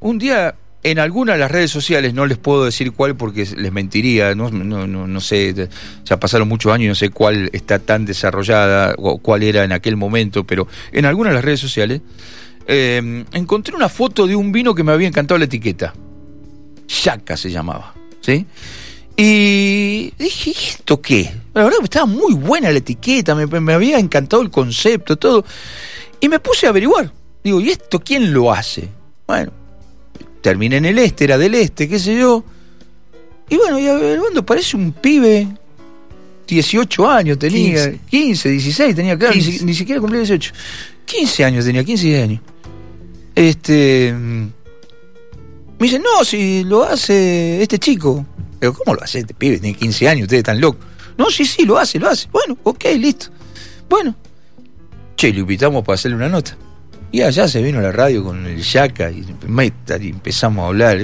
un día en alguna de las redes sociales, no les puedo decir cuál porque les mentiría, no, no, no, sé, ya pasaron muchos años y no sé cuál está tan desarrollada o cuál era en aquel momento, pero en alguna de las redes sociales eh, encontré una foto de un vino que me había encantado la etiqueta. Yaca se llamaba, ¿sí? Y dije, ¿y esto qué? La verdad estaba muy buena la etiqueta, me, me había encantado el concepto, todo. Y me puse a averiguar. Digo, ¿y esto quién lo hace? Bueno, terminé en el este, era del este, qué sé yo. Y bueno, y averiguando, parece un pibe, 18 años tenía, 15, 16 tenía, claro, Ni, siquiera cumplía 18. 15 años tenía, 15 años. Este. Me dice, no, si lo hace este chico. Pero, ¿cómo lo hace este pibe? Tiene 15 años, ustedes están locos. No, sí, sí, lo hace, lo hace. Bueno, ok, listo. Bueno. Che, lo invitamos para hacerle una nota. Y allá se vino a la radio con el Yaca y, y empezamos a hablar.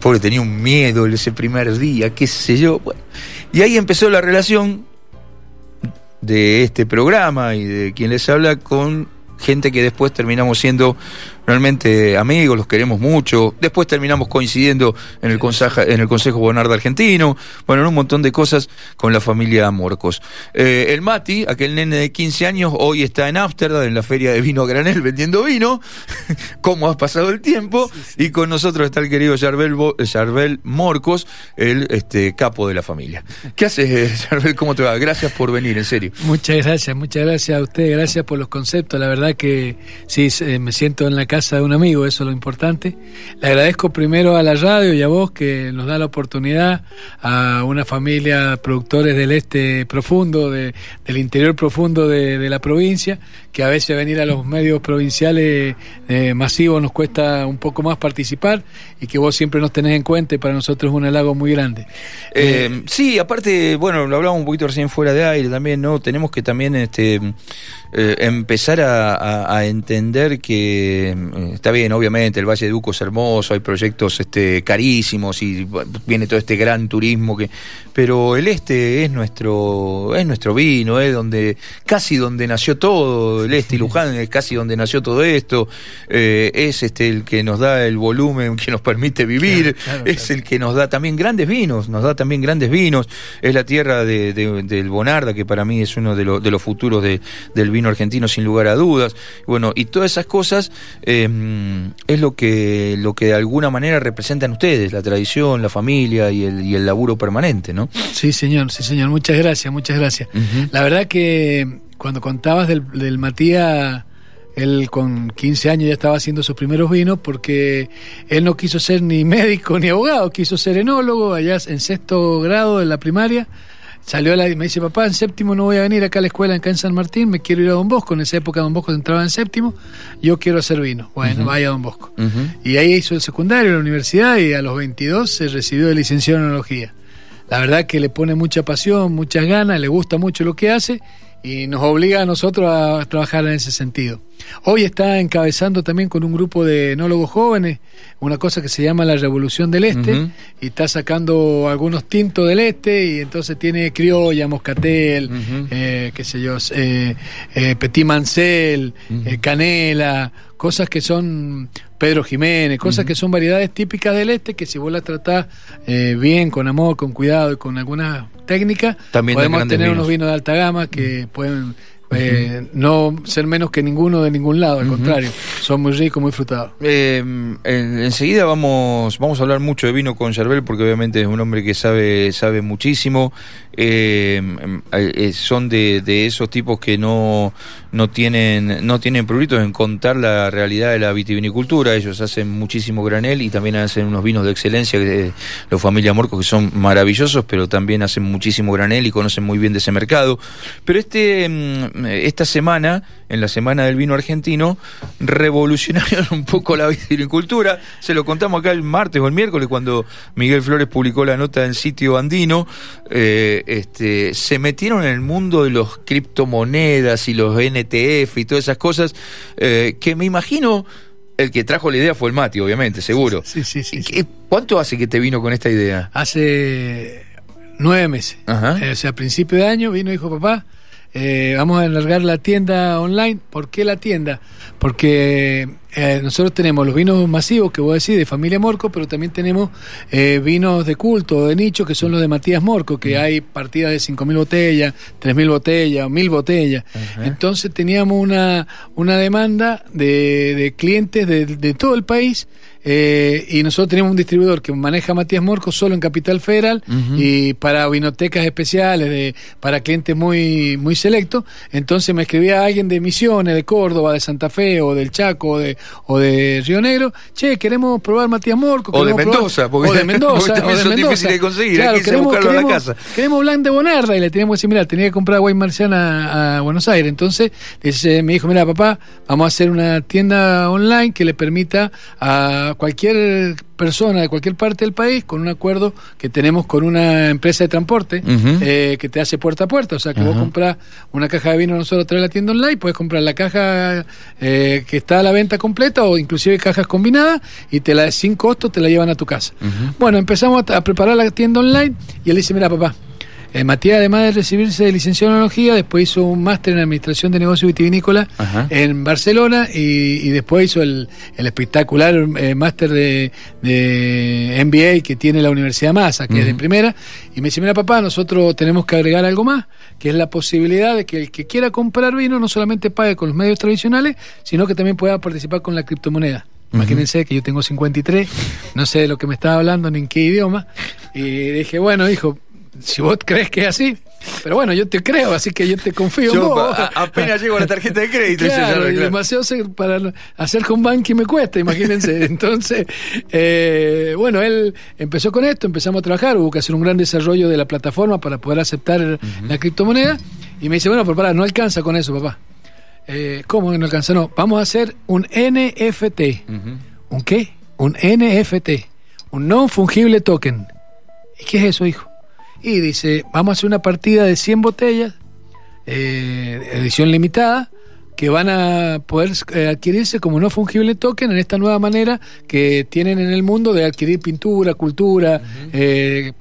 Pobre tenía un miedo ese primer día, qué sé yo. y ahí empezó la relación de este programa y de quien les habla con gente que después terminamos siendo realmente amigos, los queremos mucho. Después terminamos coincidiendo en el, consejo, en el Consejo Bonardo Argentino, bueno, en un montón de cosas con la familia Morcos. Eh, el Mati, aquel nene de 15 años, hoy está en Ámsterdam, en la feria de vino granel, vendiendo vino. ¿Cómo ha pasado el tiempo? Y con nosotros está el querido Yarbel, Morcos, el este, capo de la familia. ¿Qué haces, Yarbel? ¿Cómo te va? Gracias por venir, en serio. Muchas gracias, muchas gracias a usted, gracias por los conceptos. La verdad que sí, me siento en la casa de un amigo, eso es lo importante. Le agradezco primero a la radio y a vos que nos da la oportunidad a una familia productores del este profundo, del interior profundo de, la provincia, que a veces venir a los medios provinciales eh, masivos nos cuesta un poco más participar y que vos siempre nos tenés en cuenta y para nosotros es un halago muy grande. Eh, sí, aparte, bueno, lo hablamos un poquito recién fuera de aire también, ¿no? Tenemos que también este, eh, empezar a entender que eh, está bien, obviamente, el Valle de Duco es hermoso, hay proyectos este, carísimos y viene todo este gran turismo que. Pero el este es nuestro, es nuestro vino, es donde, casi donde nació todo, el este y Luján es casi donde nació todo esto, eh, es este el que nos da el volumen que nos permite vivir, es el que nos da también grandes vinos, nos da también grandes vinos, es la tierra de, del Bonarda, que para mí es uno de, de los futuros del vino argentino sin lugar a dudas. Bueno, y todas esas cosas Em, es lo que, lo que de alguna manera representan ustedes, la tradición, la familia y el, y el laburo permanente, ¿no? Sí, señor, sí, señor. Muchas gracias, muchas gracias. La verdad que cuando contabas del, del Matías él con 15 años ya estaba haciendo sus primeros vinos porque él no quiso ser ni médico ni abogado, quiso ser enólogo allá en sexto grado de la primaria Salió la, me dice, papá, en séptimo no voy a venir acá a la escuela acá en San Martín, me quiero ir a Don Bosco. En esa época Don Bosco entraba en séptimo, yo quiero hacer vino. Bueno, vaya a Don Bosco. Y ahí hizo el secundario, la universidad, y a los 22 se recibió de licenciado en enología. La verdad que le pone mucha pasión, muchas ganas, le gusta mucho lo que hace y nos obliga a nosotros a trabajar en ese sentido. Hoy está encabezando también con un grupo de enólogos jóvenes una cosa que se llama la Revolución del Este y está sacando algunos tintos del Este y entonces tiene criolla, moscatel, eh, qué sé yo, eh, eh, petit mancel, canela, cosas que son Pedro Jiménez, cosas que son variedades típicas del Este que si vos las tratás bien, con amor, con cuidado y con alguna técnica, podemos tener unos vinos. de alta gama que pueden eh, no ser menos que ninguno de ningún lado, al contrario, son muy ricos, muy frutados. Eh, enseguida vamos, vamos a hablar mucho de vino con Cervel, porque obviamente es un hombre que sabe, sabe muchísimo. Eh, son de, de, esos tipos que no, no tienen, no tienen pruritos en contar la realidad de la vitivinicultura. Ellos hacen muchísimo granel y también hacen unos vinos de excelencia, de los familia Morcos, que son maravillosos, pero también hacen muchísimo granel y conocen muy bien de ese mercado. Pero este esta semana, en la Semana del Vino Argentino, revolucionaron un poco la viticultura. Se lo contamos acá el martes o el miércoles cuando Miguel Flores publicó la nota en sitio andino. Eh, este, se metieron en el mundo de los criptomonedas y los NTF y todas esas cosas eh, que me imagino el que trajo la idea fue el Mati, obviamente, seguro. Sí, sí, sí. ¿Cuánto hace que te vino con esta idea? Hace nueve meses. Eh, o sea, a principio de año vino y dijo, papá, eh, vamos a alargar la tienda online. ¿Por qué la tienda? Porque eh, nosotros tenemos los vinos masivos, que voy a decir, de familia Morco, pero también tenemos eh, vinos de culto, de nicho, que son los de Matías Morco, que hay partidas de 5.000 botellas, 3.000 botellas, 1.000 botellas. Entonces teníamos una, una demanda de, de clientes de, de todo el país eh, y nosotros tenemos un distribuidor que maneja Matías Morco solo en Capital Federal y para vinotecas especiales, de, para clientes muy, muy selectos. Entonces me escribía alguien de Misiones, de Córdoba, de Santa Fe o del Chaco o de, o de Río Negro. Che, queremos probar Matías Morco. O de Mendoza, porque, o de Mendoza. o de Mendoza. de conseguir. Claro, queremos, queremos, la casa. queremos Blanc de Bonarda y le teníamos que decir, mira, tenía que comprar Guay Marciana a, Buenos Aires. Entonces me dijo, mira, papá, vamos a hacer una tienda online que le permita a cualquier persona de cualquier parte del país con un acuerdo que tenemos con una empresa de transporte eh, que te hace puerta a puerta. O sea, que vos compras una caja de vino nosotros trae la tienda online, puedes comprar la caja eh, que está a la venta completa o inclusive cajas combinadas y te la sin costo te la llevan a tu casa. Bueno, empezamos a, a preparar la tienda online y él dice, mira papá, eh, Matías, además de recibirse de licenciado en enología, después hizo un máster en Administración de Negocios Vitivinícola en Barcelona y, después hizo el, espectacular eh, máster de, MBA que tiene la Universidad Massa, que es de primera. Y me dice, mira papá, nosotros tenemos que agregar algo más, que es la posibilidad de que el que quiera comprar vino no solamente pague con los medios tradicionales, sino que también pueda participar con la criptomoneda. Imagínense que yo tengo 53, no sé de lo que me estaba hablando ni en qué idioma. Y dije, bueno, hijo, si vos crees que es así, pero bueno, yo te creo, así que yo te confío. Yo apenas llego a la tarjeta de crédito. claro, y demasiado para hacer home banking me cuesta, imagínense. Entonces, eh, bueno, él empezó con esto, empezamos a trabajar, hubo que hacer un gran desarrollo de la plataforma para poder aceptar la criptomoneda. Y me dice, bueno, pero para, no alcanza con eso, papá. Eh, ¿Cómo no alcanza? No, vamos a hacer un NFT. ¿Un qué? Un NFT. Un non fungible token. ¿Y qué es eso, hijo? Y dice, vamos a hacer una partida de 100 botellas, eh, edición limitada, que van a poder eh, adquirirse como no fungible token en esta nueva manera que tienen en el mundo de adquirir pintura, cultura, eh,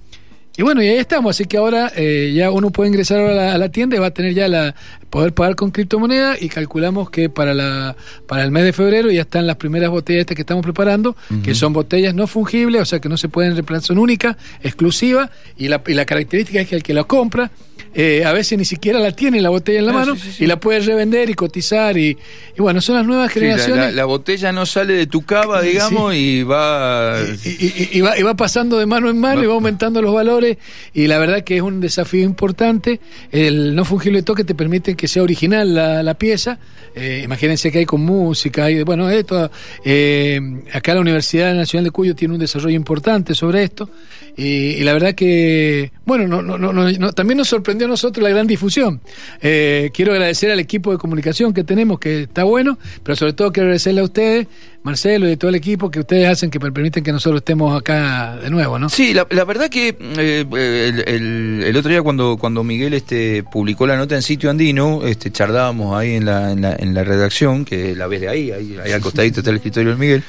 y bueno, y ahí estamos, así que ahora eh, ya uno puede ingresar a la, tienda y va a tener ya la poder pagar con criptomoneda y calculamos que para la para el mes de febrero ya están las primeras botellas que estamos preparando, que son botellas no fungibles, o sea que no se pueden reemplazar, son únicas, exclusivas, y la, y la característica es que el que la compra eh, a veces ni siquiera la tiene la botella en la ah, mano y la puedes revender y cotizar y, bueno, son las nuevas generaciones. La, botella no sale de tu cava, digamos, y va... Y, va... y, va... pasando de mano en mano y va aumentando los valores y la verdad que es un desafío importante. El no fungible toque te permite que sea original la, pieza. Eh, imagínense que hay con música, hay, bueno, esto, eh, acá la Universidad Nacional de Cuyo tiene un desarrollo importante sobre esto y, la verdad que, bueno, no, no, no, también nos sorprendió a nosotros la gran difusión. Eh, quiero agradecer al equipo de comunicación que tenemos, que está bueno, pero sobre todo quiero agradecerle a ustedes, Marcelo y todo el equipo, que ustedes hacen que permiten que nosotros estemos acá de nuevo, ¿no? Sí, la, verdad que eh, el, otro día cuando, cuando Miguel este, publicó la nota en sitio andino, este, charlábamos ahí en la, en la, redacción, que la ves de ahí, ahí, ahí al costadito está el escritorio de Miguel,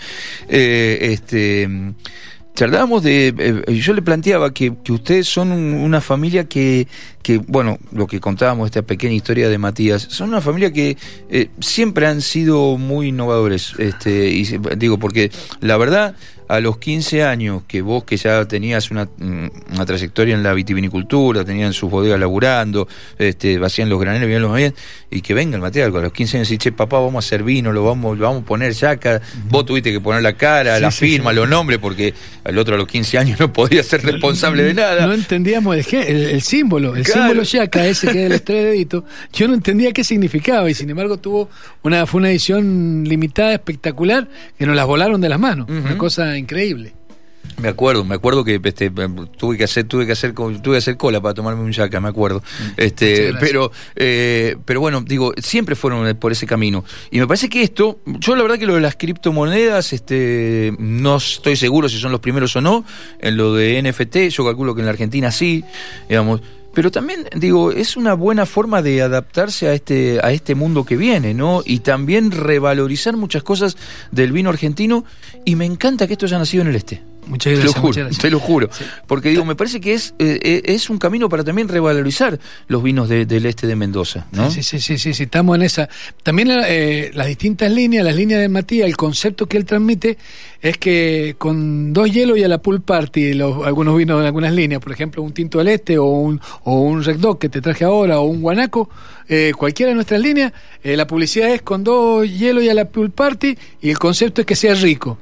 eh, este charlábamos de, eh, yo le planteaba que, que ustedes son una familia que, que, bueno, lo que contábamos, esta pequeña historia de Matías, son una familia que eh, siempre han sido muy innovadores, este, y digo, porque la verdad, a los 15 años que vos que ya tenías una, mm, una trayectoria en la vitivinicultura, tenían sus bodegas laburando, este, vacían los graneros, bien los bien, y que venga el material, a los 15 años y che, papá, vamos a hacer vino, lo vamos, lo vamos a poner ya acá, vos tuviste que poner la cara, la firma, los nombres, porque al otro a los 15 años no podía ser responsable de nada. No entendíamos el, el, símbolo, el símbolo yaca, ese que es el estrella dedito, yo no entendía qué significaba, y sin embargo tuvo una, fue una edición limitada, espectacular, que nos las volaron de las manos, una cosa increíble. Me acuerdo, me acuerdo que este, tuve que hacer, tuve que hacer, tuve que hacer cola para tomarme un yaca, me acuerdo. Mm. Este, pero, eh, pero bueno, digo, siempre fueron por ese camino. Y me parece que esto, yo la verdad que lo de las criptomonedas, este, no estoy seguro si son los primeros o no. En lo de NFT, yo calculo que en la Argentina sí, digamos. Pero también, digo, es una buena forma de adaptarse a este, a este mundo que viene, ¿no? Y también revalorizar muchas cosas del vino argentino. Y me encanta que esto haya nacido en el este. Muchas gracias. Te lo juro, Te lo juro. Porque digo, me parece que es, eh, eh, es un camino para también revalorizar los vinos del este de Mendoza, ¿no? Sí, sí, sí, sí, sí, estamos en esa. También eh, las distintas líneas, las líneas de Matías, el concepto que él transmite es que con dos hielos y a la pool party, los, algunos vinos en algunas líneas, por ejemplo, un tinto del este o un, o un Red Dog que te traje ahora o un guanaco, cualquiera de nuestras líneas, la publicidad es con dos hielos y a la pool party y el concepto es que sea rico.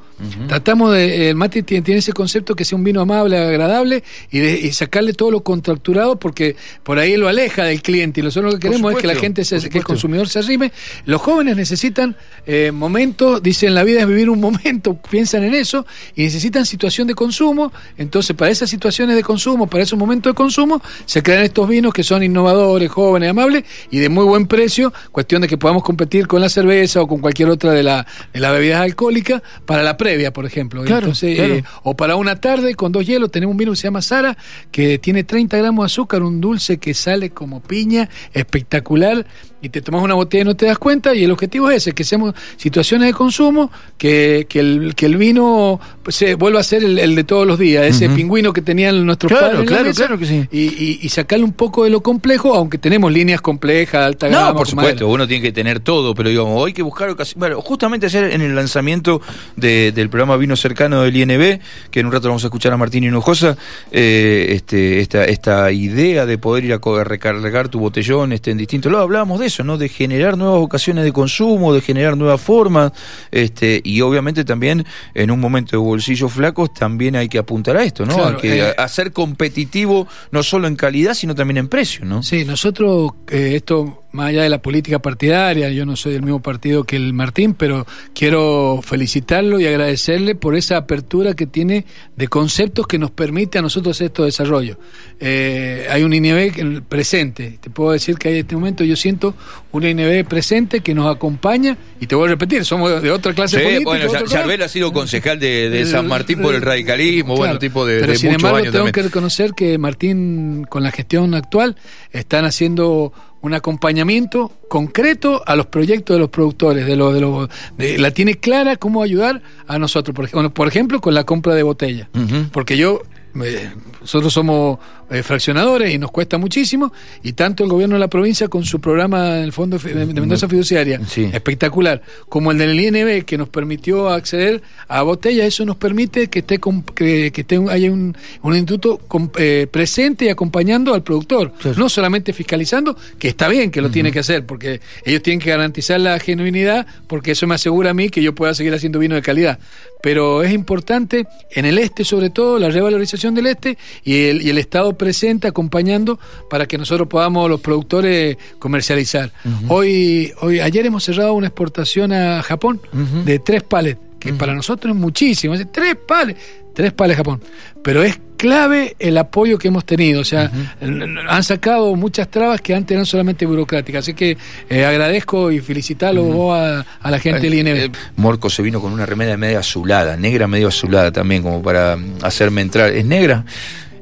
Tratamos de, el mate tiene, ese concepto que sea un vino amable, agradable y, sacarle todo lo contracturado porque por ahí lo aleja del cliente y nosotros lo que queremos es que la gente, se, que el consumidor se arrime. Los jóvenes necesitan eh, momentos, dicen la vida es vivir un momento, piensan en eso y necesitan situación de consumo. Entonces, para esas situaciones de consumo, para esos momentos de consumo, se crean estos vinos que son innovadores, jóvenes, amables y de muy buen precio, cuestión de que podamos competir con la cerveza o con cualquier otra de, la, de las bebidas alcohólicas para la previa, por ejemplo. Entonces, eh, o para una tarde con dos hielos, tenemos un vino que se llama Sara, que tiene 30 gramos de azúcar, un dulce que sale como piña, espectacular y te tomas una botella y no te das cuenta y el objetivo es ese, que seamos situaciones de consumo, que, que, el, que el vino se vuelva a ser el, de todos los días, ese pingüino que tenían nuestros padres claro, claro que sí. y, y, sacarle un poco de lo complejo, aunque tenemos líneas complejas, alta gama. No, por supuesto, uno tiene que tener todo, pero digamos, hay que buscar bueno, justamente ayer en el lanzamiento del programa Vino Cercano del INB, que en un rato vamos a escuchar a Martín Hinojosa, eh, este, esta, esta idea de poder ir a recargar tu botellón este, en distintos lados, hablábamos de eso, ¿no? De generar nuevas ocasiones de consumo, de generar nuevas formas, este, y obviamente también en un momento de bolsillos flacos también hay que apuntar a esto, ¿no? que, eh, a, ser competitivo no solo en calidad, sino también en precio, ¿no? Sí, nosotros eh, esto más allá de la política partidaria, yo no soy del mismo partido que el Martín, pero quiero felicitarlo y agradecerle por esa apertura que tiene de conceptos que nos permite a nosotros esto desarrollo. Eh, hay un INB presente, te puedo decir que en este momento yo siento un INB presente que nos acompaña, y te voy a repetir, somos de otra clase política. Bueno, Charbel ha sido concejal de, San Martín por el radicalismo, bueno, tipo de, pero sin embargo, tengo que reconocer que Martín, con la gestión actual, están haciendo un acompañamiento concreto a los proyectos de los productores, de los, de los, la tiene clara cómo ayudar a nosotros, por ejemplo, por ejemplo con la compra de botella, porque yo nosotros somos eh, fraccionadores y nos cuesta muchísimo, y tanto el gobierno de la provincia con su programa del Fondo de Mendoza Fiduciaria, espectacular, como el del INB que nos permitió acceder a botella, eso nos permite que esté que, que haya un, un instituto eh, presente y acompañando al productor, no solamente fiscalizando, que está bien que lo tiene que hacer, porque ellos tienen que garantizar la genuinidad, porque eso me asegura a mí que yo pueda seguir haciendo vino de calidad. Pero es importante, en el este sobre todo, la revalorización del este y el, y el Estado presente acompañando para que nosotros podamos los productores comercializar. Hoy, hoy, ayer hemos cerrado una exportación a Japón de tres palets, que para nosotros es muchísimo, tres palets, tres palets Japón. Pero es clave el apoyo que hemos tenido. O sea, han sacado muchas trabas que antes eran solamente burocráticas. Así que eh, agradezco y felicitarlo a, la gente del INB. Eh, Morco se vino con una remera medio azulada, negra medio azulada también, como para hacerme entrar. ¿Es negra?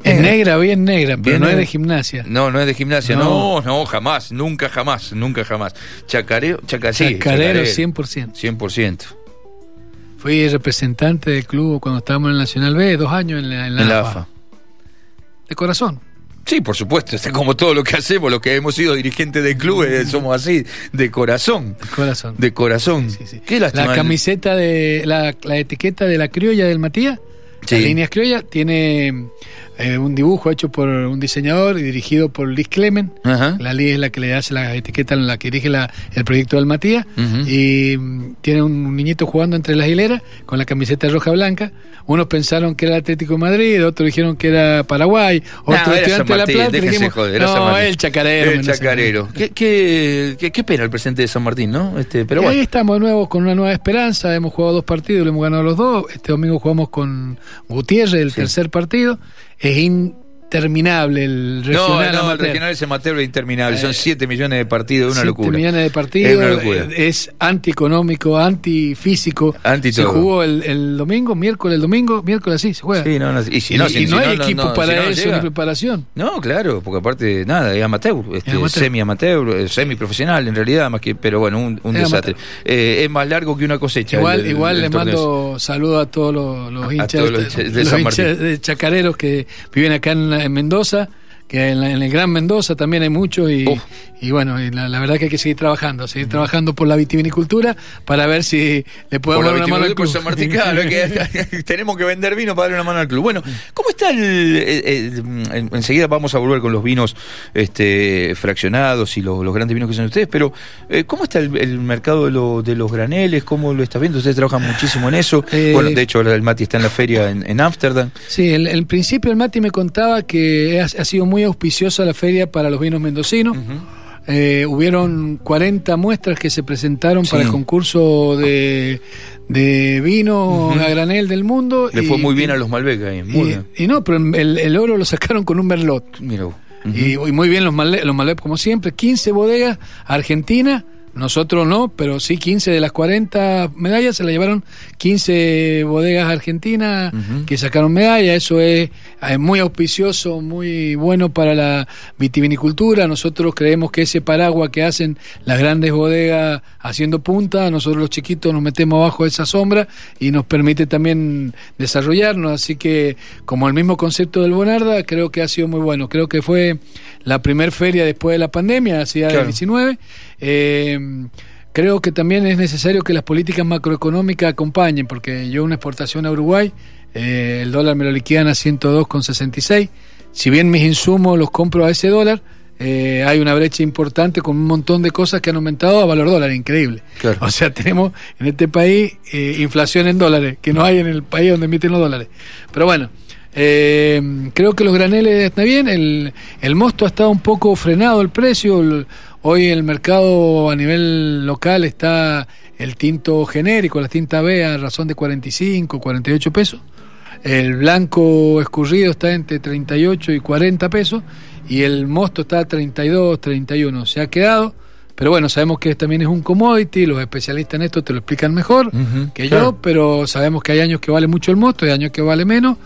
Es negra, bien negra, pero no es de gimnasia. No, no es de gimnasia, no, no, jamás, nunca jamás, nunca jamás. Chacareo, chaca, chacarero, 100%. 100%. Fui representante del club cuando estábamos en el Nacional B, dos años en la, en la, AFA. De corazón. Sí, por supuesto, es como todo lo que hacemos, lo que hemos sido dirigentes del club, eh, somos así, de corazón. De corazón. De corazón. ¿Qué la camiseta de la, la, etiqueta de la criolla del Matías, las líneas criollas, tiene eh, un dibujo hecho por un diseñador y dirigido por Liz Clemen. La Liz es la que le hace la etiqueta, la que dirige la, el proyecto del Matías. Y mm, tiene un, niñito jugando entre las hileras con la camiseta roja-blanca. Unos pensaron que era Atlético de Madrid, otros dijeron que era Paraguay, otros estudiantes de La Plata. Dijimos, no, el chacarero. El chacarero. ¿Qué, qué, qué, pena el presente de San Martín, ¿no? Este, pero bueno. ahí estamos de nuevo con una nueva esperanza. Hemos jugado dos partidos, lo hemos ganado los dos. Este domingo jugamos con Gutiérrez, el tercer partido es interminable el regional. No, no, el regional es amateur interminable. Son 7 eh, millones de partidos, una locura. 7 millones de partidos. Es una locura. Es antieconómico, antifísico. Anti se jugó el, el, domingo, miércoles, el domingo, miércoles sí, se juega. Sí, no, no, y si no, y, no hay equipo para eso ni preparación. No, claro, porque aparte, nada, es amateur, este, semi-amateur, eh, semi-profesional en realidad, más que, pero bueno, un, un desastre. Eh, es más largo que una cosecha. Igual, igual le mando saludos a todos los, los hinchas, de, los hinchas de chacareros que viven acá en, en Mendoza que en, el Gran Mendoza también hay mucho y, y bueno, la, verdad que hay que seguir trabajando, seguir trabajando por la vitivinicultura para ver si le podemos dar una mano al club. tenemos que vender vino para darle una mano al club. Bueno, ¿cómo está el, enseguida vamos a volver con los vinos este, fraccionados y los, grandes vinos que son ustedes, pero eh, ¿cómo está el, mercado de, los graneles? ¿Cómo lo estás viendo? Ustedes trabajan muchísimo en eso. Eh, bueno, de hecho, el Mati está en la feria en Ámsterdam. sí, el, principio el Mati me contaba que ha, ha sido muy auspiciosa la feria para los vinos mendocinos. Eh, hubieron 40 muestras que se presentaron para el concurso de, de vino a granel del mundo. Le fue muy bien a los Malbec ahí. y, no, pero el, oro lo sacaron con un Merlot. y, muy bien los Malbec, los Malbec como siempre. 15 bodegas, Argentina nosotros no, pero sí 15 de las 40 medallas se la llevaron 15 bodegas argentinas que sacaron medalla. Eso es, muy auspicioso, muy bueno para la vitivinicultura. Nosotros creemos que ese paraguas que hacen las grandes bodegas haciendo punta, nosotros los chiquitos nos metemos bajo esa sombra y nos permite también desarrollarnos. Así que, como el mismo concepto del Bonarda, creo que ha sido muy bueno. Creo que fue la primer feria después de la pandemia, hacía el 19 eh, creo que también es necesario que las políticas macroeconómicas acompañen, porque yo una exportación a Uruguay, eh, el dólar me lo liquidan a 102,66. Si bien mis insumos los compro a ese dólar, eh, hay una brecha importante con un montón de cosas que han aumentado a valor dólar, increíble. O sea, tenemos en este país inflación en dólares, que no hay en el país donde emiten los dólares. Pero bueno, creo que los graneles están bien, el, el mosto ha estado un poco frenado el precio, Hoy el mercado a nivel local está el tinto genérico, la tinta B a razón de 45, 48 pesos. El blanco escurrido está entre 38 y 40 pesos y el mosto está a 32, 31. Se ha quedado, pero bueno, sabemos que también es un commodity, los especialistas en esto te lo explican mejor que yo, pero sabemos que hay años que vale mucho el mosto, hay años que vale menos.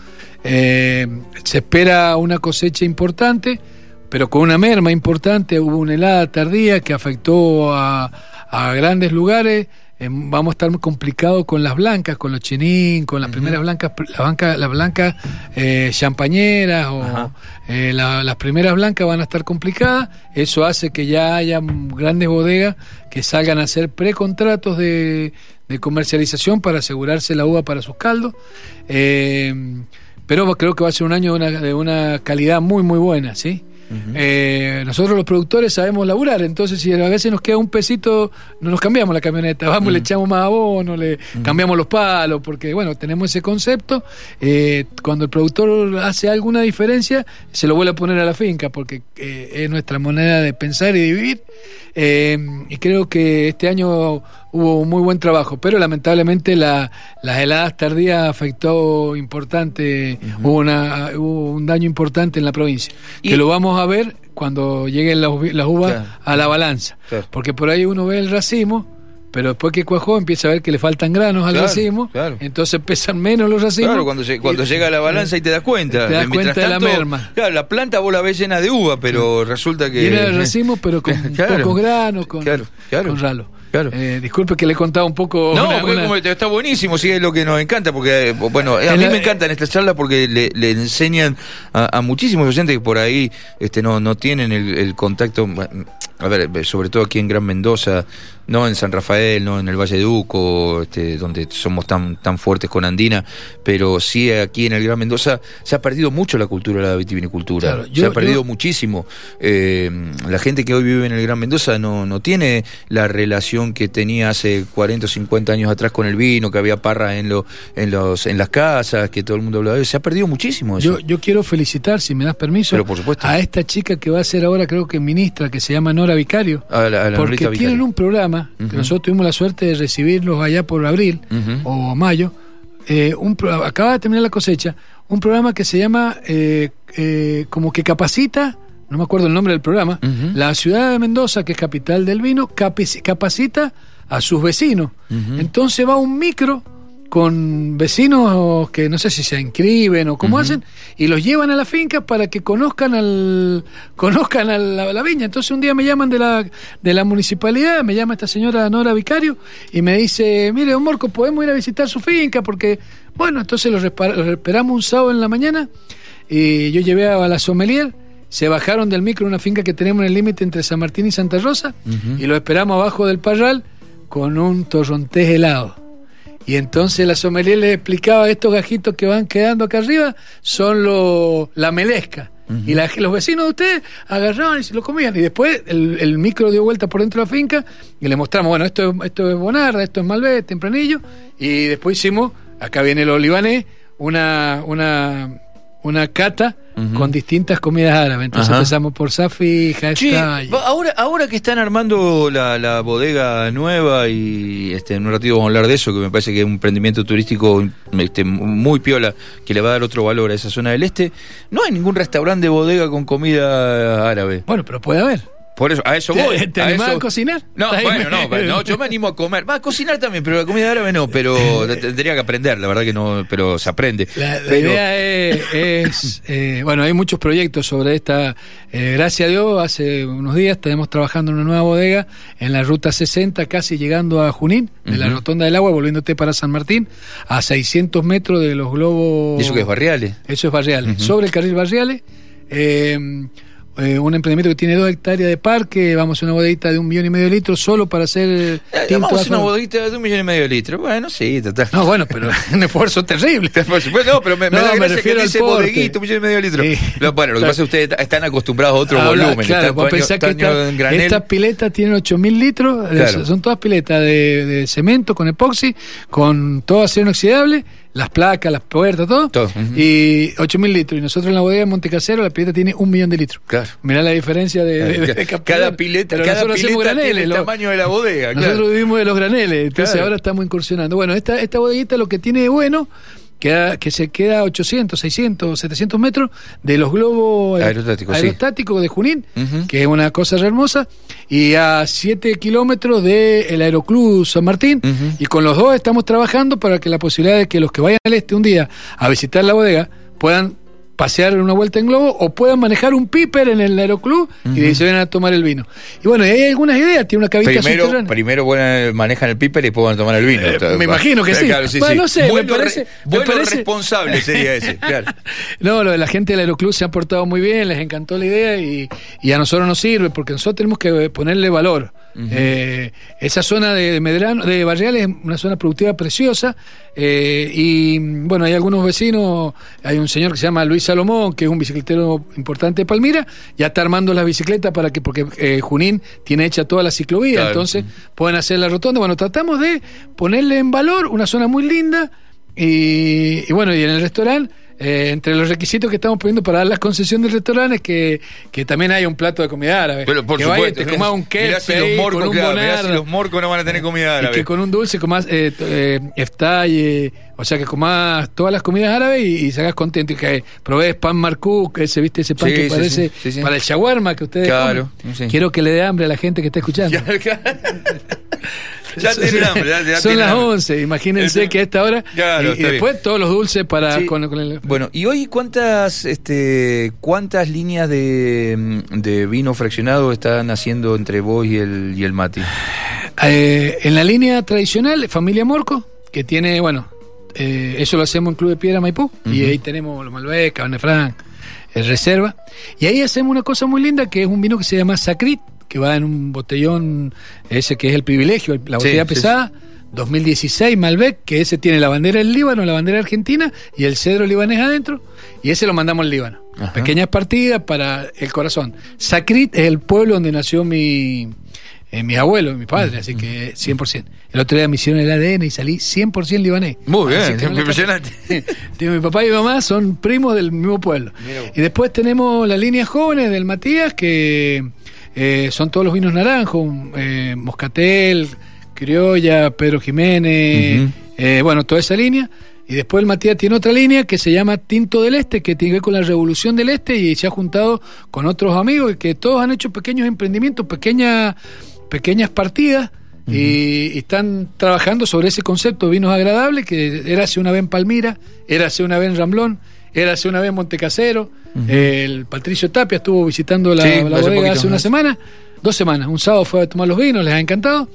Eh, se espera una cosecha importante pero con una merma importante, hubo una helada tardía que afectó a, grandes lugares. Eh, vamos a estar muy complicados con las blancas, con los chinín, con las primeras blancas, las blancas eh, champañeras o eh, las primeras blancas van a estar complicadas. Eso hace que ya haya grandes bodegas que salgan a hacer precontratos de, de comercialización para asegurarse la uva para sus caldos. pero creo que va a ser un año de una, de una calidad muy, muy buena, ¿sí? Eh, nosotros los productores sabemos laburar, entonces si a veces nos queda un pesito, no nos cambiamos la camioneta, vamos, le echamos más abono, le cambiamos los palos, porque bueno, tenemos ese concepto. Eh, cuando el productor hace alguna diferencia, se lo vuelve a poner a la finca, porque eh, es nuestra moneda de pensar y de vivir. y creo que este año hubo un muy buen trabajo, pero lamentablemente la, las heladas tardías afectó importante, hubo, una, hubo un daño importante en la provincia, que lo vamos a ver cuando lleguen las, uvas a la balanza, porque por ahí uno ve el racimo, pero después que cuajó empieza a ver que le faltan granos al racimo, entonces pesan menos los racimos. Claro, cuando, cuando llega a la balanza y te das cuenta. Te das cuenta de la merma. Claro, la planta vos la ves llena de uva, pero resulta que... Tiene el racimo, pero con pocos granos, con, con ralo. Eh, disculpe que le he contado un poco. No, está buenísimo, sí, es lo que nos encanta, porque, eh, bueno, a mí me encantan estas charlas porque le, enseñan a, muchísimos oyentes que por ahí este, no, no tienen el contacto a ver, eh, sobre todo aquí en Gran Mendoza, no en San Rafael, no en el Valle de Uco, este, donde somos tan, tan fuertes con Andina, pero sí aquí en el Gran Mendoza se ha perdido mucho la cultura de la vitivinicultura, se ha perdido muchísimo. Eh, la gente que hoy vive en el Gran Mendoza no, no tiene la relación que tenía hace 40 o 50 años atrás con el vino, que había parra en, lo, en, los, en las casas, que todo el mundo hablaba de Se ha perdido muchísimo eso. Yo, yo quiero felicitar, si me das permiso, a esta chica que va a ser ahora creo que ministra, que se llama Nora Vicario, porque tienen un programa que nosotros tuvimos la suerte de recibirlos allá por abril o mayo. Eh, un, acaba de terminar la cosecha, un programa que se llama eh, eh, como que capacita, no me acuerdo el nombre del programa, la ciudad de Mendoza, que es capital del vino, capacita a sus vecinos. Entonces va un micro con vecinos que no sé si se inscriben o cómo hacen y los llevan a la finca para que conozcan al conozcan a la, viña. Entonces un día me llaman de la de la municipalidad, me llama esta señora Nora Vicario y me dice, "Mire, don Morco, podemos ir a visitar su finca porque bueno, entonces los, esperamos un sábado en la mañana y yo llevé a la sommelier se bajaron del micro una finca que tenemos en el límite entre San Martín y Santa Rosa y lo esperamos abajo del parral con un torrontés helado. Y entonces la sommelier les explicaba estos gajitos que van quedando acá arriba son lo, la melesca. Y los vecinos de ustedes agarraban y se lo comían. Y después el, micro dio vuelta por dentro de la finca y le mostramos, bueno, esto, esto es Bonarda, esto es Malbec, tempranillo. Y después hicimos, acá viene el olivanés, una, una una cata con distintas comidas árabes. Entonces empezamos por Safi, ahora, ahora que están armando la, bodega nueva y este, en un ratito vamos a hablar de eso, que me parece que es un emprendimiento turístico este, muy piola que le va a dar otro valor a esa zona del este, no hay ningún restaurante de bodega con comida árabe. Bueno, pero puede haber. Por eso, a eso voy. ¿Te, animás a, cocinar? No, bueno, no, yo me animo a comer. Va a cocinar también, pero la comida árabe no, pero tendría que aprender, la verdad que no, pero se aprende. La, idea es, eh, bueno, hay muchos proyectos sobre esta. Eh, gracias a Dios, hace unos días estamos trabajando en una nueva bodega en la ruta 60, casi llegando a Junín, de la Rotonda del Agua, volviéndote para San Martín, a 600 metros de los globos. ¿Y eso que es Barriales? Eso es Barriales. Sobre el carril Barriales. Eh, eh, un emprendimiento que tiene dos hectáreas de parque, vamos a una bodeguita de un millón y medio de litros solo para hacer eh, vamos a una bodeguita de un millón y medio de litros. Bueno, sí, total. No, bueno, pero un esfuerzo terrible. no, pero me, no, me, refiero que dice bodeguita, un millón y medio de litros. bueno, lo que pasa es que ustedes están acostumbrados a otro volumen. Claro, vos pensar que estas piletas tienen 8000 litros, son todas piletas de, de cemento con epoxi, con todo acero inoxidable las placas, las puertas, todo. todo Y 8.000 litros. Y nosotros en la bodega de Montecasero la pileta tiene un millón de litros. Claro. Mirá la diferencia de, Cada pileta, cada pileta tiene el tamaño de la bodega. Nosotros vivimos de los graneles, entonces ahora estamos incursionando. Bueno, esta, esta bodeguita lo que tiene de bueno que se queda a 800, 600, 700 metros de los globos aerostáticos, de Junín, que es una cosa hermosa, y a 7 kilómetros del Aeroclub San Martín. Y con los dos estamos trabajando para que la posibilidad de que los que vayan al este un día a visitar la bodega puedan pasear una vuelta en globo o puedan manejar un piper en el aeroclub y se van a tomar el vino. Y bueno, hay algunas ideas, tiene una cabita primero, Primero manejan el piper y después van a tomar el vino. Eh, me imagino que sí. no sé, me parece, responsable sería ese, claro. no, lo de la gente del aeroclub se ha portado muy bien, les encantó la idea y, y a nosotros nos sirve porque nosotros tenemos que ponerle valor. Eh, esa zona de, Medrano, de Barrial es una zona productiva preciosa eh, y bueno, hay algunos vecinos, hay un señor que se llama Luis Salomón, que es un bicicletero importante de Palmira, ya está armando las bicicletas para que, porque eh, Junín tiene hecha toda la ciclovía, entonces pueden hacer la rotonda. Bueno, tratamos de ponerle en valor una zona muy linda y, y bueno, y en el restaurante eh, entre los requisitos que estamos poniendo para dar la concesión del restaurante es que, que también haya un plato de comida árabe. Pero por que supuesto, vaya te comas un queso si los morcos, con un los morcos no van a tener comida árabe. Y que con un dulce comas eh, eh, o sea que comas todas las comidas árabes y, y salgas contento y que probes pan marcú, ese viste ese pan que parece para el shawarma que ustedes claro, Quiero que le dé hambre a la gente que está escuchando. ya tiene hambre, ya, Son las 11, imagínense que a esta hora. y, después todos los dulces para. Con, el... Bueno, ¿y hoy cuántas este cuántas líneas de, de vino fraccionado están haciendo entre vos y el, y el Mati? Eh, en la línea tradicional, Familia Morco, que tiene, bueno, eh, eso lo hacemos en Club de Piedra Maipú, y ahí tenemos los Malbec, Cabernet Franc, el Reserva, y ahí hacemos una cosa muy linda que es un vino que se llama Sacrit, que va en un botellón, ese que es el privilegio, la botella pesada. 2016 Malbec, que ese tiene la bandera del Líbano, la bandera argentina y el cedro libanés adentro, y ese lo mandamos al Líbano. Pequeñas partidas para el corazón. Sacrit es el pueblo donde nació mi, eh, mi abuelo, mi padre, así que 100%. El otro día me hicieron el ADN y salí 100% libanés. Muy bien, impresionante. mi papá y mi mamá son primos del mismo pueblo. Y después tenemos las líneas jóvenes del Matías, que eh, son todos los vinos naranjos, eh, Moscatel, Criolla, Pedro Jiménez, eh, bueno, toda esa línea. Y después el Matías tiene otra línea que se llama Tinto del Este, que tiene que ver con la revolución del Este y se ha juntado con otros amigos y que todos han hecho pequeños emprendimientos, pequeñas, pequeñas partidas. y, están trabajando sobre ese concepto de vinos agradables que era hace una vez en Palmira, era hace una vez en Ramblón, era hace una vez en Montecasero. El Patricio Tapia estuvo visitando la, bodega hace una semana dos semanas. Un sábado fue a tomar los vinos, les ha encantado.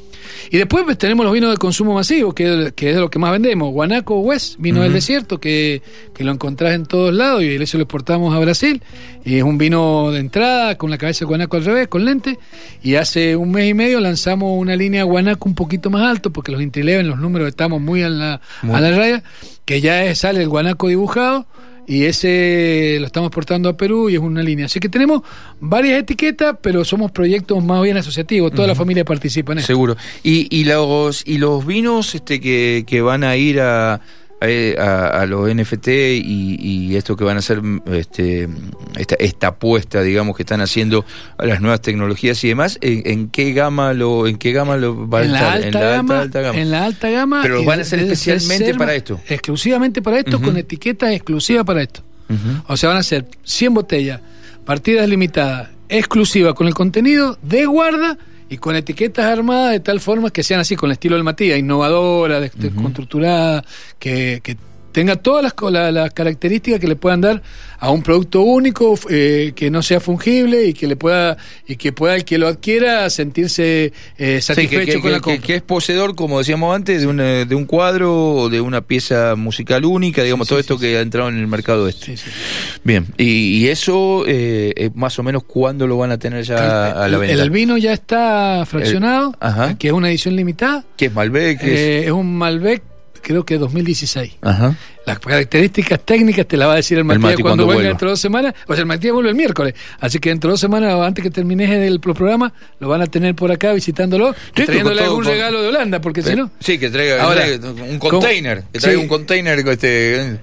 Y después pues, tenemos los vinos de consumo masivo, que, es lo que más vendemos. Guanaco West, vino del desierto, que, lo encontrás en todos lados y eso lo exportamos a Brasil. Y es un vino de entrada, con la cabeza de guanaco al revés, con lente. Y hace un mes y medio lanzamos una línea guanaco un poquito más alto, porque los Intrileven, los números estamos muy a la, a la raya, que ya sale el guanaco dibujado y ese lo estamos portando a Perú y es una línea. Así que tenemos varias etiquetas, pero somos proyectos más bien asociativos. Toda la familia participa en eso. Seguro. Y, y, los, y los vinos este, que, que van a ir a a, los NFT y, esto que van a hacer este, esta, esta apuesta, digamos, que están haciendo a las nuevas tecnologías y demás, ¿en, qué gama lo en qué gama lo va a estar? en la alta, gama, En la alta gama. Pero lo van a hacer especialmente para esto. Exclusivamente para esto, con etiquetas exclusivas para esto. O sea, van a ser 100 botellas, partidas limitadas, exclusivas, con el contenido de guarda y con etiquetas armadas de tal forma que sean así, con el estilo del Matías, innovadora, de, que, que tenga todas las, las, características que le puedan dar a un producto único eh, que no sea fungible y que le pueda y que pueda el que lo adquiera sentirse eh, satisfecho con la compra. Que, es poseedor, como decíamos antes, de un, de un cuadro o de una pieza musical única, digamos, todo esto que ha entrado en el mercado este. Bien, y, eso eh, más o menos cuándo lo van a tener ya a la venta. El vino ya está fraccionado, que es una edición limitada. Que es Malbec. Es, es un Malbec creo que 2016. Ajá. Las características técnicas te las va a decir el Matías cuando, vuelva dentro de dos semanas. O sea, el Matías vuelve el miércoles. Así que dentro de dos semanas, antes que termines el programa, lo van a tener por acá visitándolo, trayéndole algún regalo de Holanda, porque si no. Sí, que traiga, un container. que traiga un container. Este,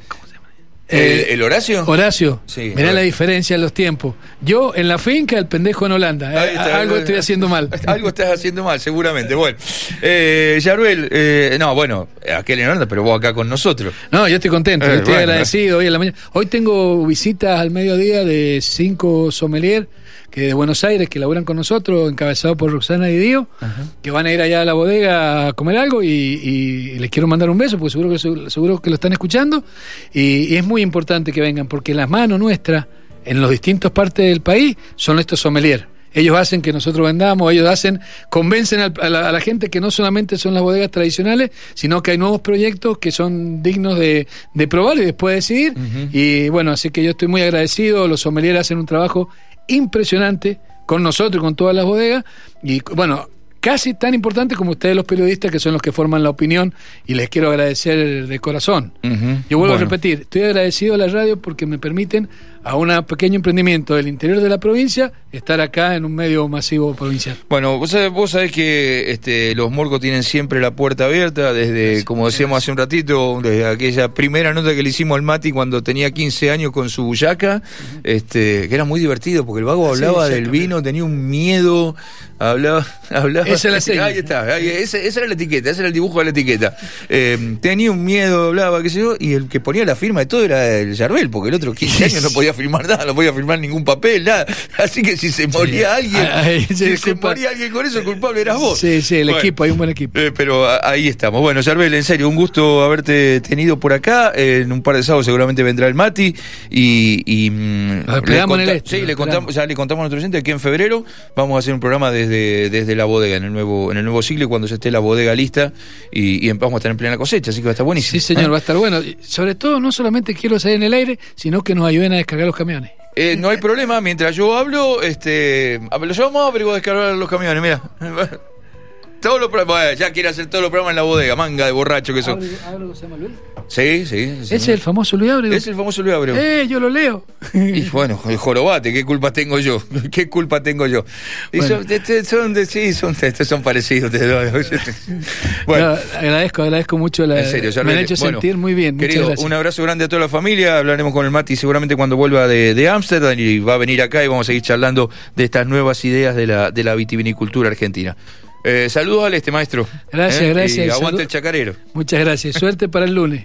eh, ¿El, Horacio? Horacio. Sí, Mirá la diferencia en los tiempos. Yo en la finca, el pendejo en Holanda. Eh, algo estoy haciendo mal. Algo estás haciendo mal, seguramente. Bueno, eh, Yaruel, eh, no, bueno, aquel en Holanda, pero vos acá con nosotros. No, yo estoy contento, estoy agradecido. Hoy, en la mañana. Hoy tengo visitas al mediodía de cinco sommeliers que de Buenos Aires que laburan con nosotros, encabezado por Roxana y Dio, que van a ir allá a la bodega a comer algo y, les quiero mandar un beso, porque seguro que, seguro que lo están escuchando. Y, es muy importante que vengan, porque las manos nuestras en los distintos partes del país son estos sommeliers. Ellos hacen que nosotros vendamos, ellos hacen, convencen a la, gente que no solamente son las bodegas tradicionales, sino que hay nuevos proyectos que son dignos de, probar y después decidir. Y bueno, así que yo estoy muy agradecido, los sommeliers hacen un trabajo impresionante con nosotros y con todas las bodegas. Y bueno, casi tan importante como ustedes los periodistas que son los que forman la opinión y les quiero agradecer de corazón. Yo vuelvo a repetir, estoy agradecido a la radio porque me permiten a un pequeño emprendimiento del interior de la provincia estar acá en un medio masivo provincial. Bueno, vos sabés, vos sabés que este, los morcos tienen siempre la puerta abierta desde, como decíamos hace un ratito, desde aquella primera nota que le hicimos al Mati cuando tenía 15 años con su bullaca, este, que era muy divertido porque el vago hablaba del vino, tenía un miedo, hablaba... hablaba esa es la Ahí está, esa, era la etiqueta, ese era el dibujo de la etiqueta. Eh, tenía un miedo, hablaba, qué sé yo, y el que ponía la firma de todo era el Yarbel, porque el otro 15 años no podía firmar nada, no podía firmar ningún papel, nada. Así que si se moría alguien, si se moría alguien con eso, el culpable eras vos. Sí, sí, el equipo, hay un buen equipo. Eh, pero ahí estamos. Bueno, Yarbel, en serio, un gusto haberte tenido por acá. en un par de sábados seguramente vendrá el Mati y. y mm, en el este, Sí, le contamos, ya le contamos a nuestro gente que en febrero vamos a hacer un programa desde, desde la bodega en el nuevo en el nuevo siglo cuando se esté la bodega lista y, y vamos a tener plena cosecha, así que va a estar buenísimo. Sí, señor, ¿eh? va a estar bueno. Sobre todo, no solamente quiero salir en el aire, sino que nos ayuden a descargar los camiones. Eh, no hay problema, mientras yo hablo, este, lo llevamos a pero descargar los camiones, mira. Todos los programas, ya quiere hacer todos los programas en la bodega, manga de borracho que son. ¿Hablo que se llama Luis? Sí, sí. ¿Es el famoso Luis Abreu? Es el famoso Luis Abreu. Eh, yo lo leo. Y bueno, el jorobate, ¿qué culpa tengo yo? ¿Qué culpa tengo yo? Y son, son, de, sí, son, son parecidos. bueno, agradezco, agradezco mucho la. En serio, ya me han hecho sentir muy bien. Querido, un abrazo grande a toda la familia. Hablaremos con el Mati seguramente cuando vuelva de Ámsterdam y va a venir acá y vamos a seguir charlando de estas nuevas ideas de la, de la vitivinicultura argentina. Eh, saludos al este maestro. Gracias, ¿Eh? gracias. Y aguante el chacarero. Muchas gracias. Suerte para el lunes.